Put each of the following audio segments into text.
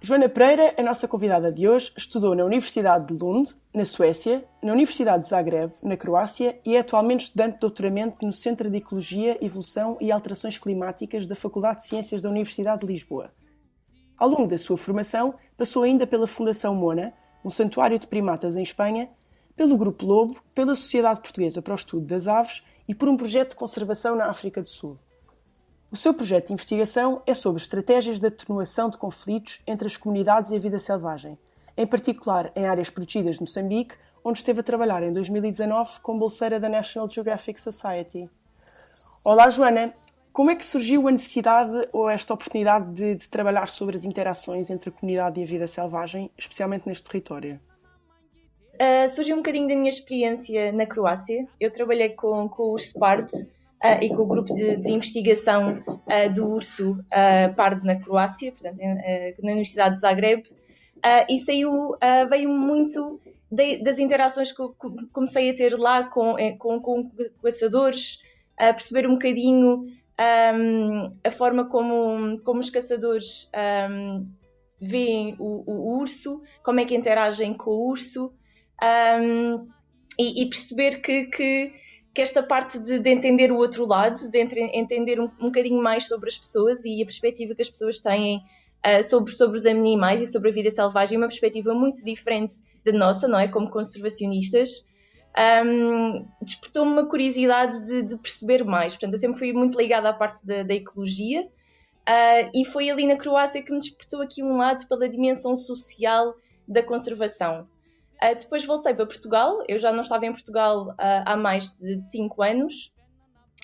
Joana Pereira, a nossa convidada de hoje, estudou na Universidade de Lund, na Suécia, na Universidade de Zagreb, na Croácia e é atualmente estudante de doutoramento no Centro de Ecologia, Evolução e Alterações Climáticas da Faculdade de Ciências da Universidade de Lisboa. Ao longo da sua formação, passou ainda pela Fundação Mona, um santuário de primatas em Espanha, pelo Grupo Lobo, pela Sociedade Portuguesa para o Estudo das Aves e por um projeto de conservação na África do Sul. O seu projeto de investigação é sobre estratégias de atenuação de conflitos entre as comunidades e a vida selvagem, em particular em áreas protegidas de Moçambique, onde esteve a trabalhar em 2019 como bolseira da National Geographic Society. Olá, Joana. Como é que surgiu a necessidade ou esta oportunidade de, de trabalhar sobre as interações entre a comunidade e a vida selvagem, especialmente neste território? Uh, surgiu um bocadinho da minha experiência na Croácia. Eu trabalhei com, com o uh, e com o grupo de, de investigação uh, do urso uh, pardo na Croácia, portanto, na Universidade de Zagreb, e saiu, veio muito de, das interações que comecei a ter lá com, com, com caçadores, a perceber um bocadinho um, a forma como, como os caçadores um, veem o, o, urso, como é que interagem com o urso, um, e, e, perceber que, que que esta parte de, de, entender o outro lado, de entre, entender um, um bocadinho mais sobre as pessoas e a perspectiva que as pessoas têm uh, sobre, sobre os animais e sobre a vida selvagem, é uma perspectiva muito diferente da nossa, não é? Como conservacionistas. Um, despertou-me uma curiosidade de, de, perceber mais. Portanto, eu sempre fui muito ligada à parte da, da ecologia uh, e foi ali na Croácia que me despertou aqui um lado pela dimensão social da conservação. Uh, depois voltei para Portugal, eu já não estava em Portugal uh, há mais de 5 anos,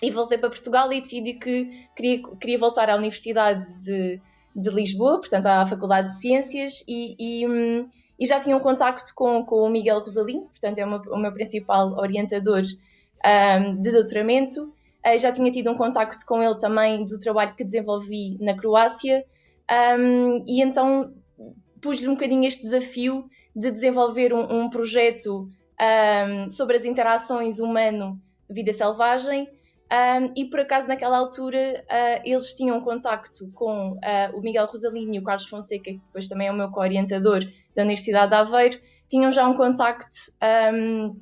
e voltei para Portugal e decidi que queria, queria voltar à Universidade de, de Lisboa, portanto à Faculdade de Ciências, e, e, um, e já tinha um contacto com, com o Miguel Rosalinho, portanto é meu, o meu principal orientador um, de doutoramento. Uh, já tinha tido um contacto com ele também do trabalho que desenvolvi na Croácia, um, e então pus-lhe um bocadinho este desafio de desenvolver um, um projeto um, sobre as interações humano-vida selvagem. Um, e por acaso, naquela altura, uh, eles tinham contacto com uh, o Miguel Rosalinho e o Carlos Fonseca, que depois também é o meu co-orientador da Universidade de Aveiro, tinham já um contacto um,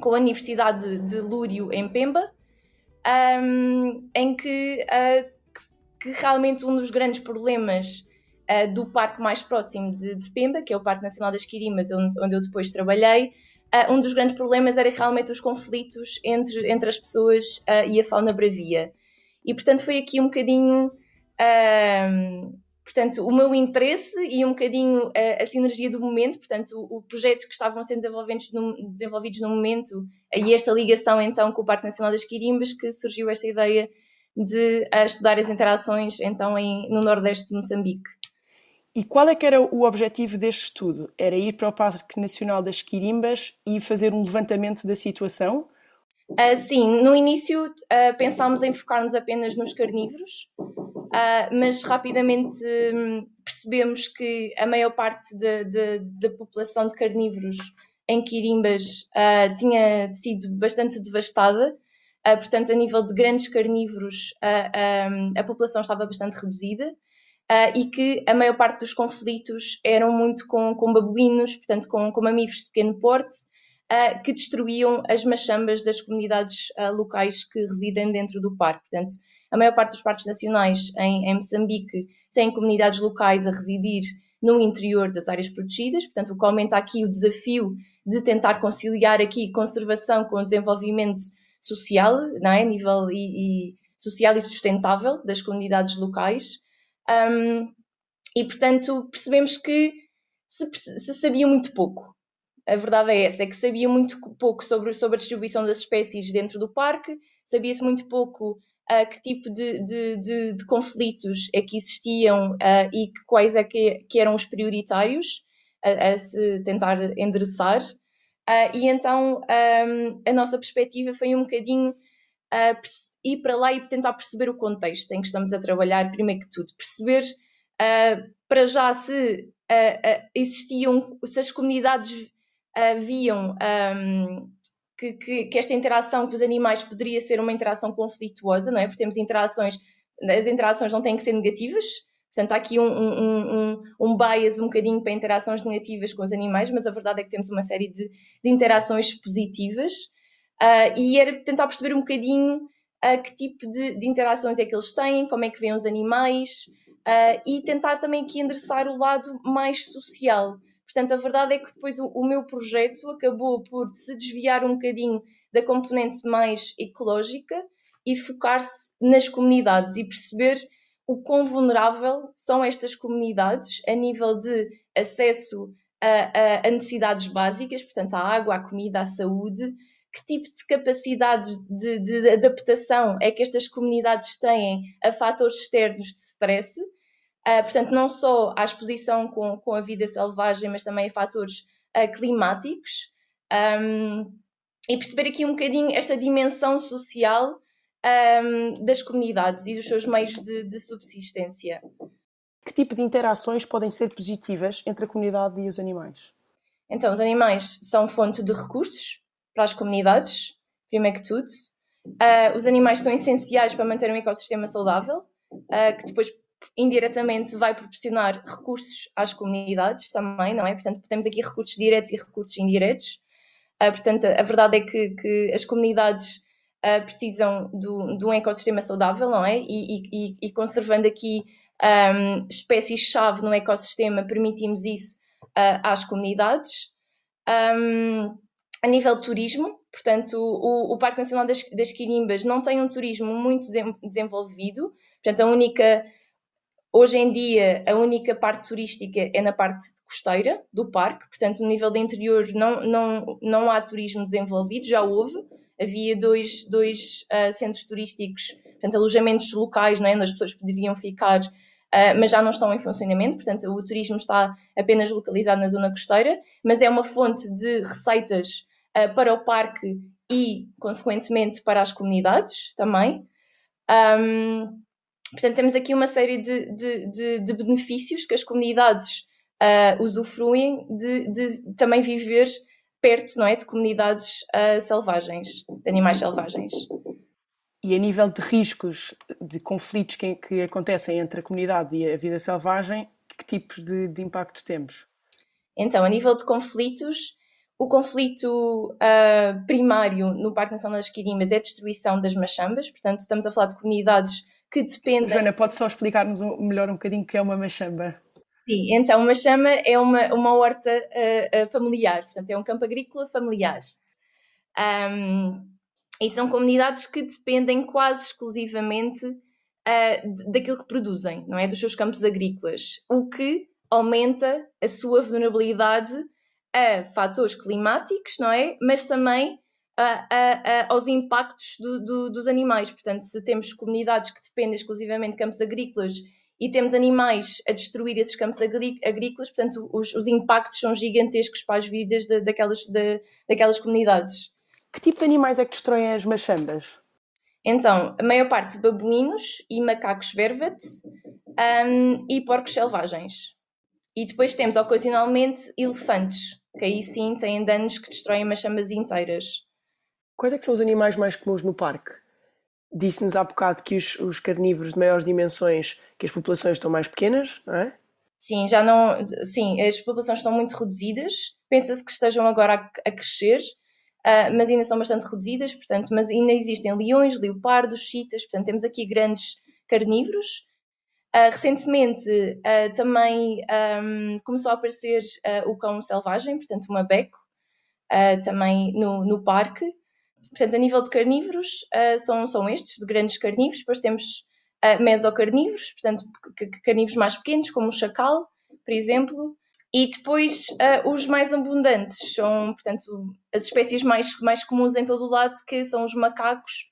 com a Universidade de Lúrio, em Pemba, um, em que, uh, que, que, realmente um dos grandes problemas uh, do parque mais próximo de, de, Pemba, que é o Parque Nacional das Quirimas, onde, onde eu depois trabalhei, uh, um dos grandes problemas era realmente os conflitos entre, entre as pessoas uh, e a fauna bravia. E, portanto, foi aqui um bocadinho portanto, o meu interesse e um bocadinho a, a sinergia do momento, portanto, o, o projeto que estavam sendo desenvolvidos no, desenvolvidos no momento e esta ligação então com o Parque Nacional das Quirimbas que surgiu esta ideia de estudar as interações então em, no nordeste de Moçambique. E qual é que era o objetivo deste estudo? Era ir para o Parque Nacional das Quirimbas e fazer um levantamento da situação? Uh, sim, no início uh, pensámos em focar-nos apenas nos carnívoros, uh, mas rapidamente um, percebemos que a maior parte da população de carnívoros em Quirimbas tinha sido bastante devastada, portanto, a nível de grandes carnívoros, um, a população estava bastante reduzida uh, e que a maior parte dos conflitos eram muito com, com babuínos, portanto, com, com mamíferos de pequeno porte, uh, que destruíam as machambas das comunidades uh, locais que residem dentro do parque. Portanto, a maior parte dos parques nacionais em, em Moçambique têm comunidades locais a residir no interior das áreas protegidas, portanto, o que aumenta aqui o desafio de tentar conciliar aqui conservação com o desenvolvimento social, não é? nível e, e social e sustentável das comunidades locais. Um, e, portanto, percebemos que se, se, sabia muito pouco. A verdade é essa, é que sabia muito pouco sobre, sobre a distribuição das espécies dentro do parque, sabia-se muito pouco uh, que tipo de, de, de, de, conflitos é que existiam uh, e que, quais é que, que, eram os prioritários. a, a se tentar endereçar. Uh, e então um, a nossa perspectiva foi um bocadinho uh, ir para lá e tentar perceber o contexto em que estamos a trabalhar, primeiro que tudo, perceber uh, para já se existiam, se as comunidades viam um, que, que, que, esta interação com os animais poderia ser uma interação conflituosa, não é? Porque temos interações, as interações não têm que ser negativas, portanto há aqui um, um, um, um bias um bocadinho para interações negativas com os animais, mas a verdade é que temos uma série de, de interações positivas. Uh, e era tentar perceber um bocadinho uh, que tipo de, de, interações é que eles têm, como é que veem os animais uh, e tentar também aqui endereçar o lado mais social. Portanto, a verdade é que depois o, o meu projeto acabou por se desviar um bocadinho da componente mais ecológica e focar-se nas comunidades e perceber o quão vulnerável são estas comunidades a nível de acesso a, a, a, necessidades básicas, portanto, à água, à comida, à saúde, que tipo de capacidades de, de adaptação é que estas comunidades têm a fatores externos de stress Uh, portanto, não só à exposição com, com a vida selvagem, mas também a fatores uh, climáticos. Um, e perceber aqui um bocadinho esta dimensão social um, das comunidades e dos seus meios de, de, subsistência. Que tipo de interações podem ser positivas entre a comunidade e os animais? Então, os animais são fonte de recursos para as comunidades, primeiro que tudo. Uh, os animais são essenciais para manter um ecossistema saudável, que depois indiretamente vai proporcionar recursos às comunidades também, não é? Portanto, temos aqui recursos diretos e recursos indiretos. Uh, portanto, a verdade é que, que as comunidades uh, precisam do, de um ecossistema saudável, não é? E, e, e conservando aqui um, espécies-chave no ecossistema, permitimos isso uh, às comunidades. Um, a nível de turismo, portanto, o, o Parque Nacional das, das Quirimbas não tem um turismo muito desenvolvido, portanto, a única Hoje em dia, a única parte turística é na parte costeira do parque, portanto, no nível de interior não, não, não há turismo desenvolvido, já houve. Havia dois, dois uh, centros turísticos, portanto, alojamentos locais, né, onde as pessoas poderiam ficar, uh, mas já não estão em funcionamento, portanto, o turismo está apenas localizado na zona costeira, mas é uma fonte de receitas uh, para o parque e, consequentemente, para as comunidades também. Um, Portanto, temos aqui uma série de, de, de, de benefícios que as comunidades uh, usufruem de, também viver perto não é, de comunidades uh, selvagens, de animais selvagens. E a nível de riscos, de conflitos que, que acontecem entre a comunidade e a vida selvagem, que tipos de, de impactos temos? Então, a nível de conflitos, o conflito uh, primário no Parque Nacional das Quirimas é a destruição das machambas, portanto, estamos a falar de comunidades que dependem. Joana, pode só explicar-nos melhor um bocadinho o que é uma machamba? Sim, então uma chama é uma, uma horta uh, familiar, portanto é um campo agrícola familiar. Um, e são comunidades que dependem quase exclusivamente uh, daquilo que produzem, não é? Dos seus campos agrícolas, o que aumenta a sua vulnerabilidade a fatores climáticos, não é? Mas também a, a, aos impactos do, do, dos animais. Portanto, se temos comunidades que dependem exclusivamente de campos agrícolas e temos animais a destruir esses campos agrícolas, portanto, os, os impactos são gigantescos para as vidas de, daquelas, de, daquelas comunidades. Que tipo de animais é que destroem as machambas? Então, a maior parte de babuínos e macacos vervet um, e porcos selvagens. E depois temos, ocasionalmente, elefantes, que aí sim têm danos que destroem machambas inteiras. Quais é que são os animais mais comuns no parque? Disse-nos há bocado que os, os, carnívoros de maiores dimensões, que as populações estão mais pequenas, não é? Sim, já não. Sim, as populações estão muito reduzidas. Pensa-se que estejam agora a, a crescer, uh, mas ainda são bastante reduzidas, portanto, mas ainda existem leões, leopardos, chitas, portanto, temos aqui grandes carnívoros. Uh, recentemente uh, também um, começou a aparecer o cão selvagem, portanto, uma beco, também no, no parque. Portanto, a nível de carnívoros, uh, são, são estes, de grandes carnívoros. Depois temos uh, mesocarnívoros, portanto, carnívoros mais pequenos, como o chacal, por exemplo. E depois uh, os mais abundantes são, portanto, as espécies mais, mais comuns em todo o lado, que são os macacos,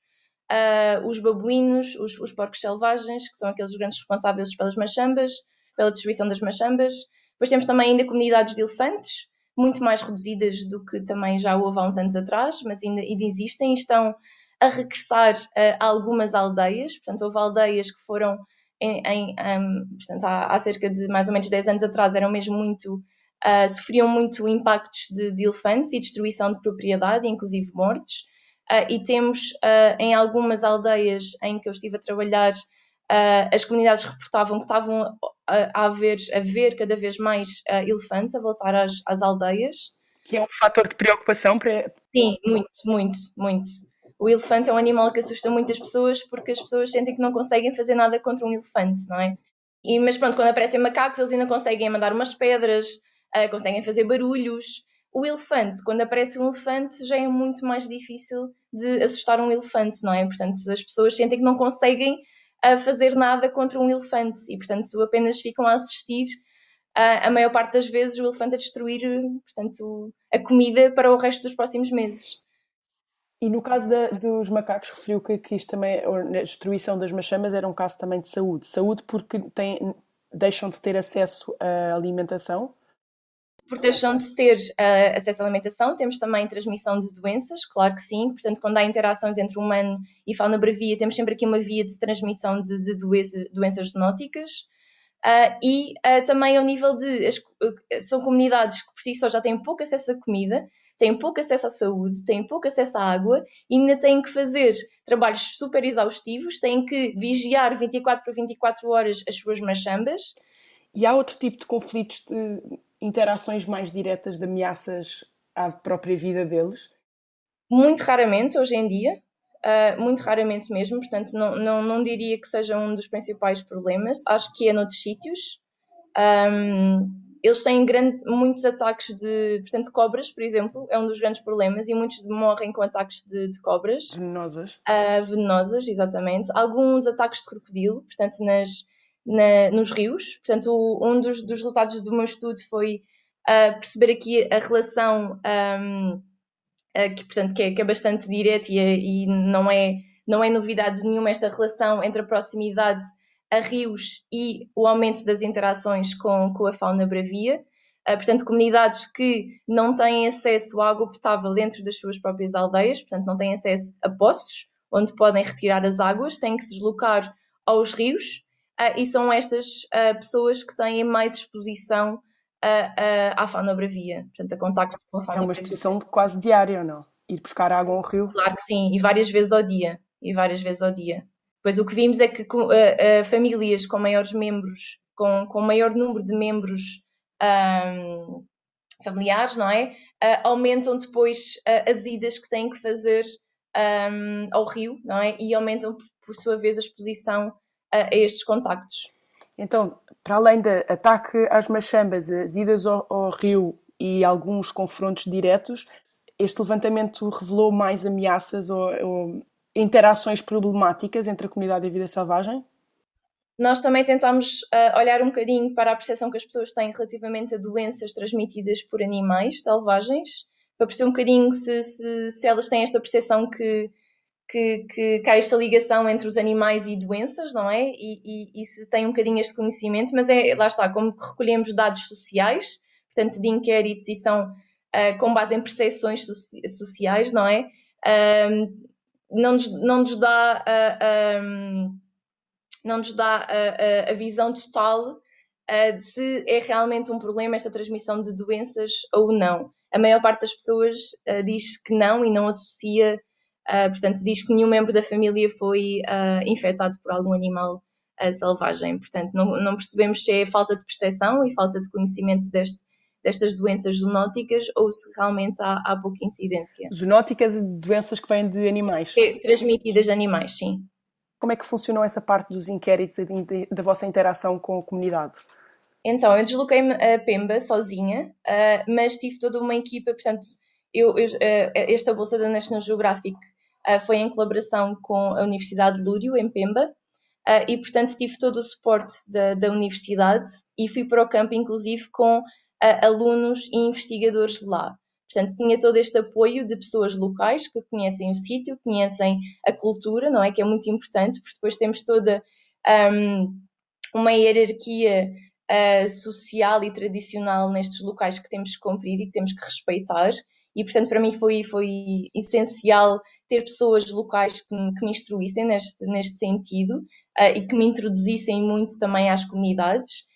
uh, os babuínos, os, os, porcos selvagens, que são aqueles grandes responsáveis pelas machambas, pela destruição das machambas. Depois temos também ainda comunidades de elefantes, muito mais reduzidas do que também já houve há uns anos atrás, mas ainda, ainda existem e estão a regressar a algumas aldeias. Portanto, houve aldeias que foram em, em um, portanto, há, há, cerca de mais ou menos 10 anos atrás, eram mesmo muito, uh, sofriam muito impactos de, de, elefantes e destruição de propriedade, inclusive mortes. Uh, e temos uh, em algumas aldeias em que eu estive a trabalhar, as comunidades reportavam que estavam a, a, ver, a ver cada vez mais elefantes a voltar às, às aldeias. Que é um fator de preocupação para. Sim, muito, muito, muito o elefante é um animal que assusta muitas pessoas porque as pessoas sentem que não conseguem fazer nada contra um elefante, não é? E, mas pronto, quando aparecem macacos, eles ainda conseguem mandar umas pedras, uh, conseguem fazer barulhos. O elefante, quando aparece um elefante, já é muito mais difícil de assustar um elefante, não é? Portanto, as pessoas sentem que não conseguem uh, fazer nada contra um elefante e, portanto, apenas ficam a assistir uh, a maior parte das vezes o elefante a destruir, portanto, a comida para o resto dos próximos meses. E no caso da, dos macacos, referiu que, que isto também, a destruição das machamas era um caso também de saúde. Saúde porque têm, deixam de ter acesso à alimentação? Deixam de ter uh, acesso à alimentação, temos também transmissão de doenças, claro que sim. Portanto, quando há interações entre humano e fauna bravia, temos sempre aqui uma via de transmissão de, de doença, doenças zoonóticas. Uh, e uh, também ao nível de. As, são comunidades que por si só já têm pouco acesso à comida, têm pouco acesso à saúde, têm pouco acesso à água e ainda têm que fazer trabalhos super exaustivos, têm que vigiar 24 por 24 horas as suas machambas. E há outro tipo de conflitos, de interações mais diretas, de ameaças à própria vida deles? Muito raramente, hoje em dia, Uh, muito raramente mesmo, portanto, não, não, não diria que seja um dos principais problemas. Acho que é noutros sítios. Um, eles têm grande, muitos ataques de, portanto, cobras, por exemplo, é um dos grandes problemas e muitos morrem com ataques de, de cobras. Venenosas. Uh, venenosas, exatamente. Alguns ataques de crocodilo, portanto, nas, na, nos rios. Portanto, um dos, dos, resultados do meu estudo foi uh, perceber aqui a relação um, uh, que, portanto, que é, que é bastante direta e, e não, é, não é novidade nenhuma esta relação entre a proximidade a rios e o aumento das interações com, com a fauna bravia. Uh, portanto, comunidades que não têm acesso à água potável dentro das suas próprias aldeias, portanto, não têm acesso a poços onde podem retirar as águas, têm que se deslocar aos rios e são estas uh, pessoas que têm mais exposição à fauna bravia, portanto, a contacto com a fauna É uma exposição bravia. quase diária, ou não? Ir buscar água ao rio? Claro que sim, e várias vezes ao dia. E várias vezes ao dia. Pois o que vimos é que uh, uh, famílias com maiores membros, com, com maior número de membros um, familiares, não é? Uh, aumentam depois as idas que têm que fazer um, ao rio, não é? E aumentam, por sua vez, a exposição a estes contactos. Então, para além do ataque às machambas, as idas ao, ao rio e alguns confrontos diretos, este levantamento revelou mais ameaças ou, ou interações problemáticas entre a comunidade e a vida selvagem? Nós também tentamos uh, olhar um bocadinho para a percepção que as pessoas têm relativamente a doenças transmitidas por animais selvagens, para perceber um bocadinho se, se, se elas têm esta percepção que, que, que, que, há esta ligação entre os animais e doenças, não é? E, e, e, se tem um bocadinho este conhecimento, mas é, lá está, como recolhemos dados sociais, portanto, de inquéritos e são uh, com base em percepções sociais, não é? Uh, não nos, não nos dá, a, não nos dá a, a, a visão total de se é realmente um problema esta transmissão de doenças ou não. A maior parte das pessoas diz que não e não associa, portanto, diz que nenhum membro da família foi infectado por algum animal selvagem. Portanto, não, não percebemos se é falta de percepção e falta de conhecimento deste, destas doenças zoonóticas ou se realmente há, há pouca incidência. Zoonóticas e doenças que vêm de animais? É, transmitidas de animais, sim. Como é que funcionou essa parte dos inquéritos e da vossa interação com a comunidade? Então, eu desloquei-me a Pemba sozinha, uh, mas tive toda uma equipa, portanto, eu, eu, uh, esta bolsa da National Geographic uh, foi em colaboração com a Universidade de Lúrio, em Pemba, e, portanto, tive todo o suporte da, da universidade e fui para o campo, inclusive, com a alunos e investigadores lá. Portanto, tinha todo este apoio de pessoas locais que conhecem o sítio, conhecem a cultura, não é? Que é muito importante, porque depois temos toda um, uma hierarquia uh, social e tradicional nestes locais que temos que cumprir e que temos que respeitar. E, portanto, para mim foi, foi essencial ter pessoas locais que, me, que me instruíssem neste, neste sentido uh, e que me introduzissem muito também às comunidades.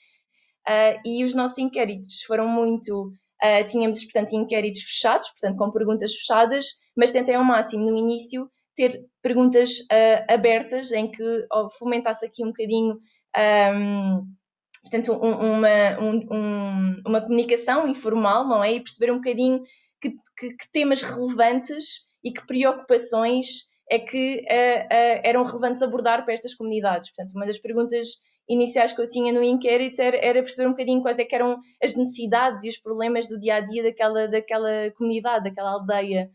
Uh, e os nossos inquéritos foram muito. Uh, tínhamos, portanto, inquéritos fechados, portanto, com perguntas fechadas, mas tentei ao máximo no início ter perguntas abertas em que fomentasse aqui um bocadinho. Um, portanto, um, uma, um, uma comunicação informal, não é? E perceber um bocadinho que, que, que temas relevantes e que preocupações é que uh, uh, eram relevantes abordar para estas comunidades. Portanto, uma das perguntas iniciais que eu tinha no inquérito era, era perceber um bocadinho quais é eram as necessidades e os problemas do dia a dia daquela, daquela comunidade, daquela aldeia.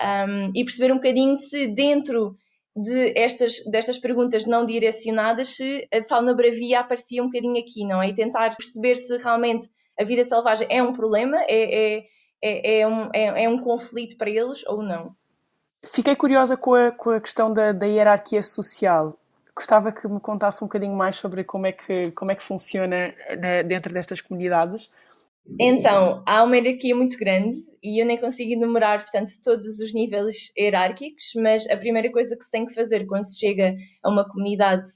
Um, e perceber um bocadinho se dentro de estas, destas perguntas não direcionadas, se a fauna bravia aparecia um bocadinho aqui, não é? E tentar perceber se realmente a vida selvagem é um problema, é, é, é, é um, é, é um conflito para eles ou não. Fiquei curiosa com a, com a questão da, da hierarquia social. Gostava que me contasse um bocadinho mais sobre como é que, como é que funciona né, dentro destas comunidades. Então, há uma hierarquia muito grande e eu nem consigo enumerar, portanto, todos os níveis hierárquicos, mas a primeira coisa que se tem que fazer quando se chega a uma comunidade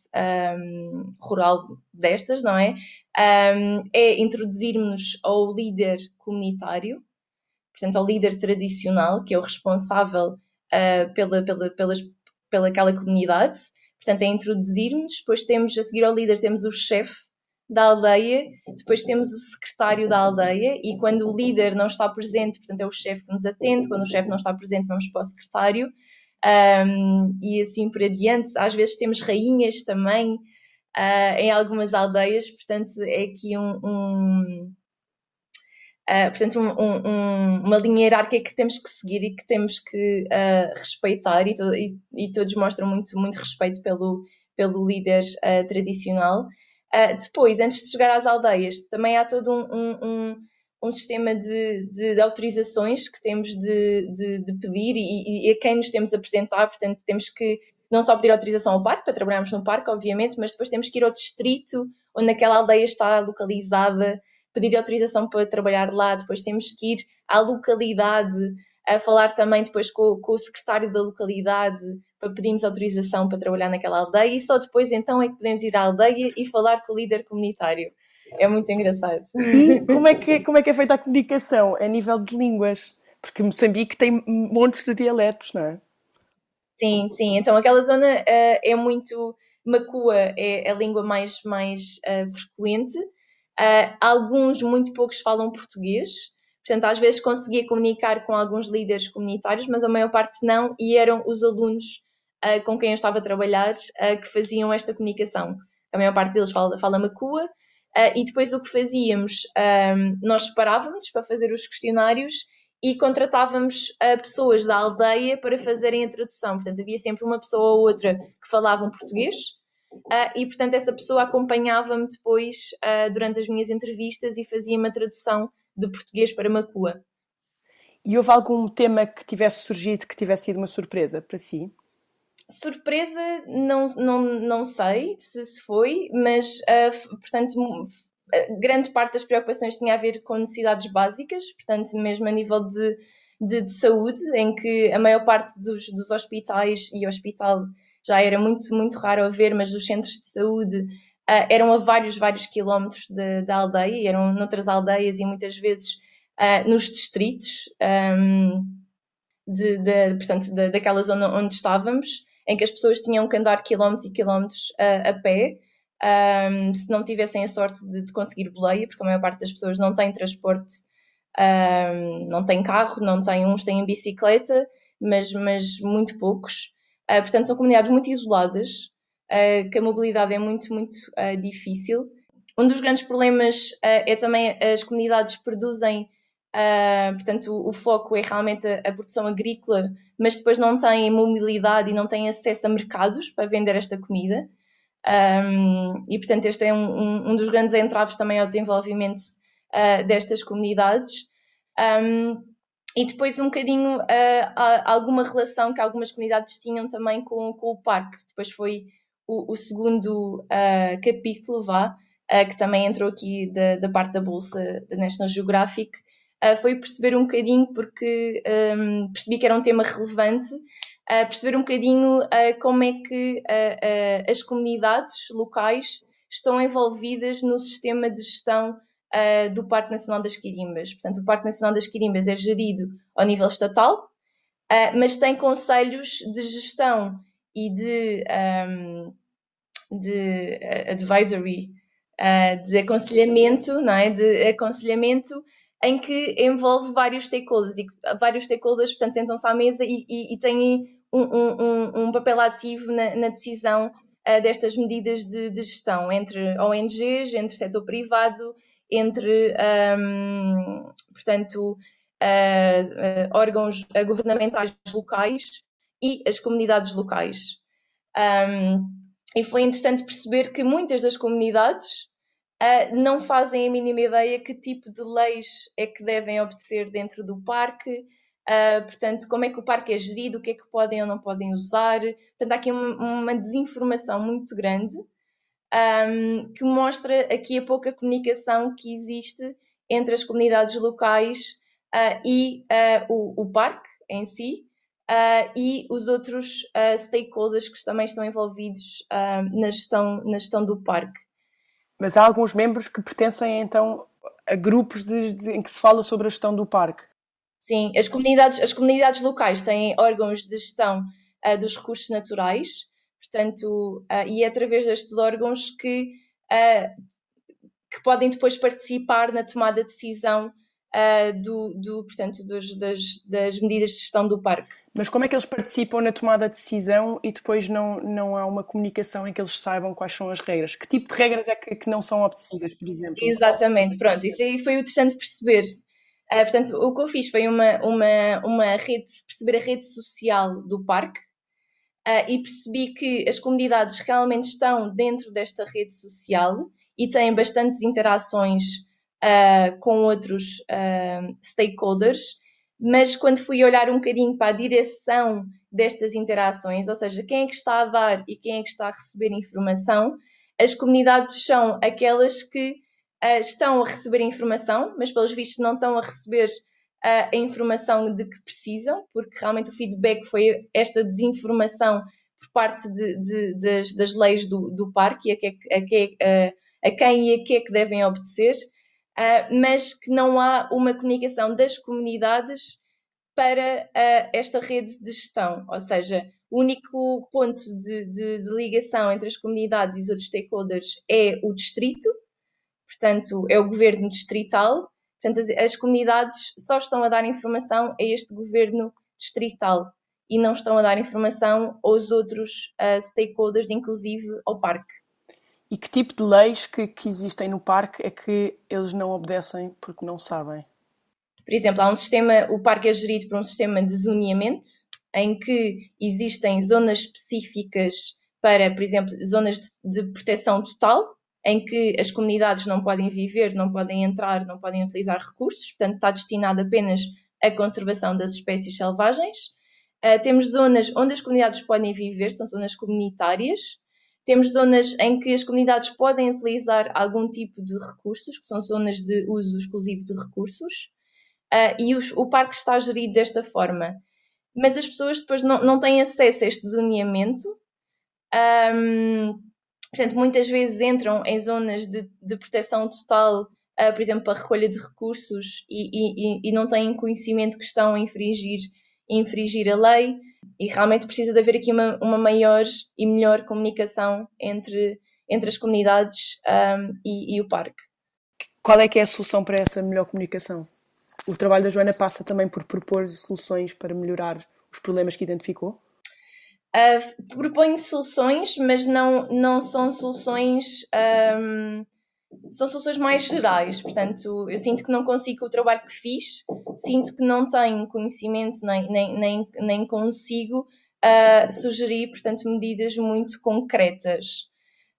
um, rural destas, não é? Um, é introduzirmos ao líder comunitário, portanto, ao líder tradicional, que é o responsável uh, pela, pela, pelas, pela aquela comunidade, portanto, é introduzirmos, depois temos, a seguir ao líder, temos o chefe da aldeia, depois temos o secretário da aldeia e quando o líder não está presente, portanto é o chefe que nos atende, quando o chefe não está presente vamos para o secretário um, e assim por adiante. Às vezes temos rainhas também uh, em algumas aldeias, portanto é aqui um, um Uh, portanto, um, um, uma linha hierárquica que temos que seguir e que temos que uh, respeitar, e, to e, e, todos mostram muito, muito respeito pelo, pelo líder uh, tradicional. depois, antes de chegar às aldeias, também há todo um, um, sistema de, de, de, autorizações que temos de, de, de pedir e, e, a quem nos temos a apresentar, portanto, temos que não só pedir autorização ao parque, para trabalharmos no parque, obviamente, mas depois temos que ir ao distrito onde aquela aldeia está localizada pedir autorização para trabalhar lá, depois temos que ir à localidade, a falar também depois com, com o secretário da localidade para pedirmos autorização para trabalhar naquela aldeia e só depois então é que podemos ir à aldeia e falar com o líder comunitário. É muito engraçado. E como é que, como é, que é feita a comunicação a nível de línguas? Porque Moçambique tem montes de dialetos, não é? Sim, sim. Então aquela zona uh, é muito. Macua é a língua mais, mais uh, frequente Uh, alguns, muito poucos, falam português. Portanto, às vezes conseguia comunicar com alguns líderes comunitários, mas a maior parte não, e eram os alunos uh, com quem eu estava a trabalhar uh, que faziam esta comunicação. A maior parte deles fala, fala macua, e depois o que fazíamos, um, nós separávamos para fazer os questionários e contratávamos pessoas da aldeia para fazerem a tradução. Portanto, havia sempre uma pessoa ou outra que falavam português, Uh, e, portanto, essa pessoa acompanhava-me depois uh, durante as minhas entrevistas e fazia-me a tradução de português para Macua. E houve algum tema que tivesse surgido que tivesse sido uma surpresa para si? Surpresa, não, não, não sei se, se foi, mas, uh, portanto, grande parte das preocupações tinha a ver com necessidades básicas, portanto, mesmo a nível de, de, de saúde, em que a maior parte dos, dos hospitais e hospital já era muito, muito raro a ver, mas os centros de saúde uh, eram a vários, vários quilómetros da aldeia, eram noutras aldeias e muitas vezes uh, nos distritos um, de, de, portanto, de, daquela zona onde estávamos, em que as pessoas tinham que andar quilómetros e quilómetros uh, a pé, um, se não tivessem a sorte de, de, conseguir boleia, porque a maior parte das pessoas não tem transporte, um, não tem carro, não tem, uns têm bicicleta, mas, mas muito poucos. Uh, portanto, são comunidades muito isoladas, uh, que a mobilidade é muito, muito uh, difícil. Um dos grandes problemas é também as comunidades produzem, portanto, o, o, foco é realmente a, a, produção agrícola, mas depois não têm mobilidade e não têm acesso a mercados para vender esta comida. Um, e, portanto, este é um, um, dos grandes entraves também ao desenvolvimento destas comunidades. Um, e depois um bocadinho uh, alguma relação que algumas comunidades tinham também com, com o parque. Depois foi o, o segundo uh, capítulo, vá, que também entrou aqui da, da parte da bolsa da National Geographic, foi perceber um bocadinho, porque um, percebi que era um tema relevante, perceber um bocadinho como é que as comunidades locais estão envolvidas no sistema de gestão uh, do Parque Nacional das Quirimbas. Portanto, o Parque Nacional das Quirimbas é gerido ao nível estatal, uh, mas tem conselhos de gestão e de, um, de uh, advisory, de aconselhamento, não é? De aconselhamento em que envolve vários stakeholders e vários stakeholders, portanto, sentam-se à mesa e, e, e têm um, um, um, papel ativo na, na decisão uh, destas medidas de, de, gestão entre ONGs, entre setor privado entre, um, portanto, uh, uh, órgãos governamentais locais e as comunidades locais. Um, e foi interessante perceber que muitas das comunidades uh, não fazem a mínima ideia que tipo de leis é que devem obedecer dentro do parque, Uh, portanto, como é que o parque é gerido, o que é que podem ou não podem usar. Portanto, há aqui uma, uma desinformação muito grande um, que mostra aqui a pouca comunicação que existe entre as comunidades locais uh, e uh, o, o, parque em si uh, e os outros stakeholders que também estão envolvidos na, gestão, na gestão do parque. Mas há alguns membros que pertencem então a grupos de, de, em que se fala sobre a gestão do parque. Sim, as comunidades, as comunidades locais têm órgãos de gestão dos recursos naturais Portanto, uh, e é através destes órgãos que, uh, que podem depois participar na tomada de decisão uh, do, do, portanto, dos, das, das, medidas de gestão do parque. Mas como é que eles participam na tomada de decisão e depois não, não há uma comunicação em que eles saibam quais são as regras? Que tipo de regras é que, que não são obedecidas, por exemplo? Exatamente, pronto, isso aí foi interessante perceber. Uh, portanto, o que eu fiz foi uma, uma, uma rede, perceber a rede social do parque, uh, e percebi que as comunidades realmente estão dentro desta rede social e têm bastantes interações uh, com outros uh, stakeholders, mas quando fui olhar um bocadinho para a direção destas interações, ou seja, quem é que está a dar e quem é que está a receber informação, as comunidades são aquelas que estão a receber informação, mas pelos vistos não estão a receber a informação de que precisam, porque realmente o feedback foi esta desinformação por parte de, de, das, das, leis do, do parque e a, que, a, que, a, a, quem e a que é que devem obedecer, uh, mas que não há uma comunicação das comunidades para uh, esta rede de gestão, ou seja, o único ponto de, de, de, ligação entre as comunidades e os outros stakeholders é o distrito, portanto, é o governo distrital, Portanto, as, as comunidades só estão a dar informação a este governo distrital e não estão a dar informação aos outros uh, stakeholders, inclusive ao parque. E que tipo de leis que, que, existem no parque é que eles não obedecem porque não sabem? Por exemplo, há um sistema, o parque é gerido por um sistema de zoneamento, em que existem zonas específicas para, por exemplo, zonas de, de proteção total, em que as comunidades não podem viver, não podem entrar, não podem utilizar recursos, portanto está destinado apenas à conservação das espécies selvagens. Uh, temos zonas onde as comunidades podem viver, são zonas comunitárias. Temos zonas em que as comunidades podem utilizar algum tipo de recursos, que são zonas de uso exclusivo de recursos, uh, e os, o parque está gerido desta forma. Mas as pessoas depois não, não têm acesso a este zoneamento. Um, Portanto, muitas vezes entram em zonas de, de proteção total, uh, por exemplo, para recolha de recursos e, e, e, não têm conhecimento que estão a infringir, infringir a lei e realmente precisa de haver aqui uma, uma maior e melhor comunicação entre, entre as comunidades um, e, e o parque. Qual é que é a solução para essa melhor comunicação? O trabalho da Joana passa também por propor soluções para melhorar os problemas que identificou? Uh, propõe soluções, mas não, não são soluções. Um, são soluções mais gerais, portanto, eu sinto que não consigo o trabalho que fiz, sinto que não tenho conhecimento nem, nem, nem, nem consigo uh, sugerir, portanto, medidas muito concretas.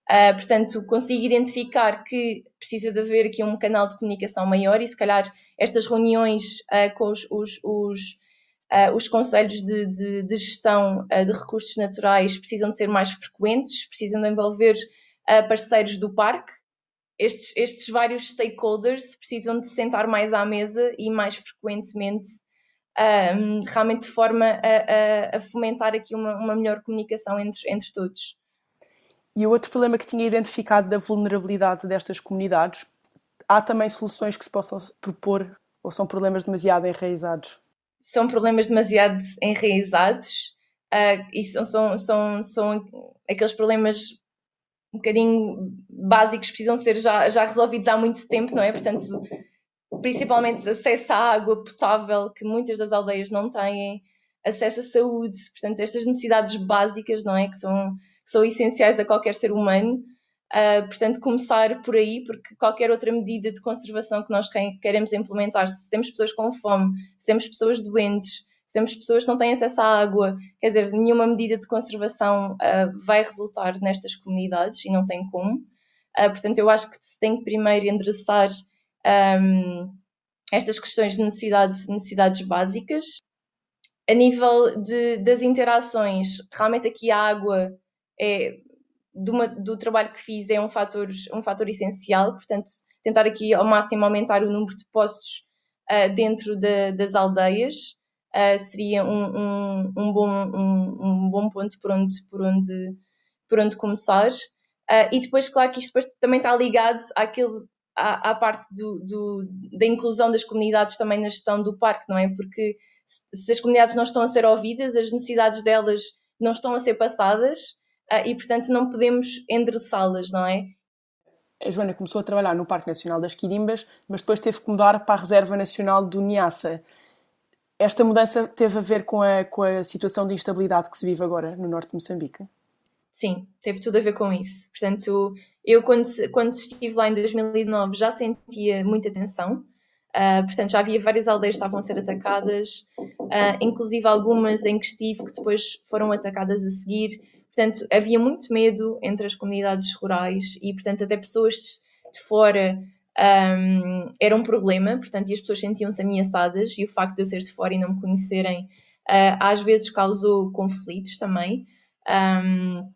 Uh, portanto, consigo identificar que precisa de haver aqui um canal de comunicação maior e, se calhar, estas reuniões uh, com os, os, os Uh, os conselhos de, de, de gestão uh, de recursos naturais precisam de ser mais frequentes, precisam de envolver uh, parceiros do parque, estes, estes vários stakeholders precisam de sentar mais à mesa e mais frequentemente, realmente de forma a, a, a fomentar aqui uma, uma, melhor comunicação entre, entre todos. E o outro problema que tinha identificado da vulnerabilidade destas comunidades, há também soluções que se possam propor ou são problemas demasiado enraizados? São problemas demasiado enraizados uh, e são, são, são, são aqueles problemas um bocadinho básicos precisam ser já, já resolvidos há muito tempo, não é? Portanto, principalmente acesso à água potável, que muitas das aldeias não têm, acesso à saúde, portanto, estas necessidades básicas, não é? Que são, que são essenciais a qualquer ser humano. Uh, portanto, começar por aí, porque qualquer outra medida de conservação que nós queremos implementar, se temos pessoas com fome, se temos pessoas doentes, temos pessoas que não têm acesso à água, quer dizer, nenhuma medida de conservação uh, vai resultar nestas comunidades e não tem como. Uh, portanto, eu acho que se tem que primeiro endereçar um, estas questões de necessidade, necessidades básicas. A nível de, das interações, realmente aqui a água é uma, do trabalho que fiz é um fator, um fator essencial, portanto, tentar aqui ao máximo aumentar o número de postos uh, dentro de, das aldeias uh, seria um, um, um, bom, um, um, bom ponto por onde, por onde, por onde começar. Uh, e depois, claro que isto também está ligado àquele, à, à parte do, do, da inclusão das comunidades também na gestão do parque, não é? Porque se, se as comunidades não estão a ser ouvidas, as necessidades delas não estão a ser passadas e, portanto, não podemos endereçá-las, não é? A Joana começou a trabalhar no Parque Nacional das Quirimbas, mas depois teve que mudar para a Reserva Nacional do Niassa. Esta mudança teve a ver com a, com a situação de instabilidade que se vive agora no norte de Moçambique? Sim, teve tudo a ver com isso. Portanto, eu quando, quando estive lá em 2009 já sentia muita tensão. Uh, portanto, já havia várias aldeias que estavam a ser atacadas, uh, inclusive algumas em que estive que depois foram atacadas a seguir. Portanto, havia muito medo entre as comunidades rurais e, portanto, até pessoas de fora um, era um problema, portanto, e as pessoas sentiam-se ameaçadas, e o facto de eu ser de fora e não me conhecerem uh, às vezes causou conflitos também, um,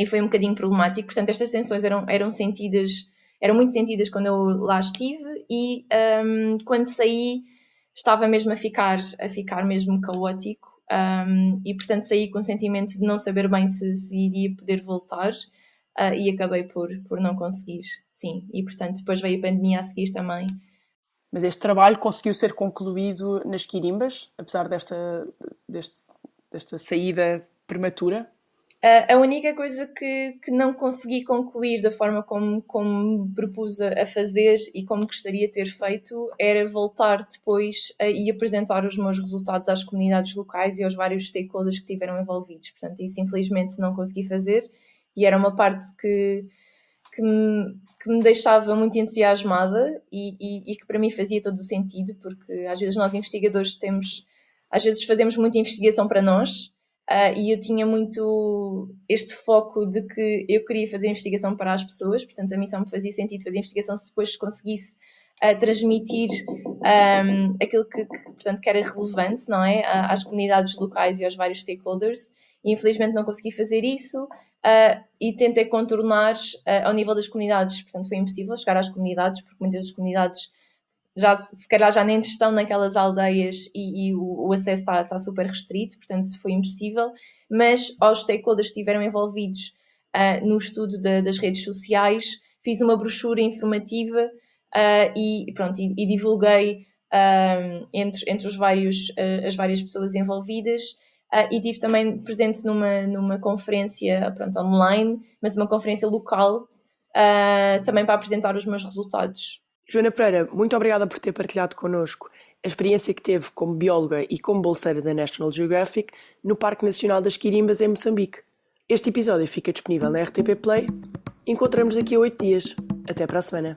e foi um bocadinho problemático. Portanto, estas tensões eram, eram sentidas, eram muito sentidas quando eu lá estive, e um, quando saí estava mesmo a ficar, a ficar mesmo caótico. Um, e portanto saí com o sentimento de não saber bem se, se iria poder voltar uh, e acabei por, por não conseguir, sim. E portanto depois veio a pandemia a seguir também. Mas este trabalho conseguiu ser concluído nas Quirimbas, apesar desta, deste, desta saída prematura? Uh, a única coisa que, que não consegui concluir da forma como, como me propus a fazer e como gostaria de ter feito era voltar depois a, e apresentar os meus resultados às comunidades locais e aos vários stakeholders que estiveram envolvidos. Portanto, isso infelizmente não consegui fazer e era uma parte que, que, me, que me deixava muito entusiasmada e, e, e, que para mim fazia todo o sentido, porque às vezes nós investigadores temos, às vezes fazemos muita investigação para nós uh, e eu tinha muito este foco de que eu queria fazer investigação para as pessoas, portanto a mim só me fazia sentido fazer investigação se depois conseguisse uh, transmitir um, aquilo que, que, portanto, que era relevante, não é, às comunidades locais e aos vários stakeholders. E, infelizmente não consegui fazer isso uh, e tentei contornar ao nível das comunidades. Portanto, foi impossível chegar às comunidades, porque muitas das comunidades já, se calhar já nem estão naquelas aldeias e, e o, o, acesso está, está, super restrito, portanto foi impossível, mas aos stakeholders que estiveram envolvidos uh, no estudo de, das redes sociais, fiz uma brochura informativa uh, e, pronto, e, e divulguei uh, entre, entre os vários, as várias pessoas envolvidas e tive também presente numa, numa conferência pronto, online, mas uma conferência local, também para apresentar os meus resultados. Joana Pereira, muito obrigada por ter partilhado connosco a experiência que teve como bióloga e como bolseira da National Geographic no Parque Nacional das Quirimbas, em Moçambique. Este episódio fica disponível na RTP Play. Encontramos daqui a oito dias. Até para a semana.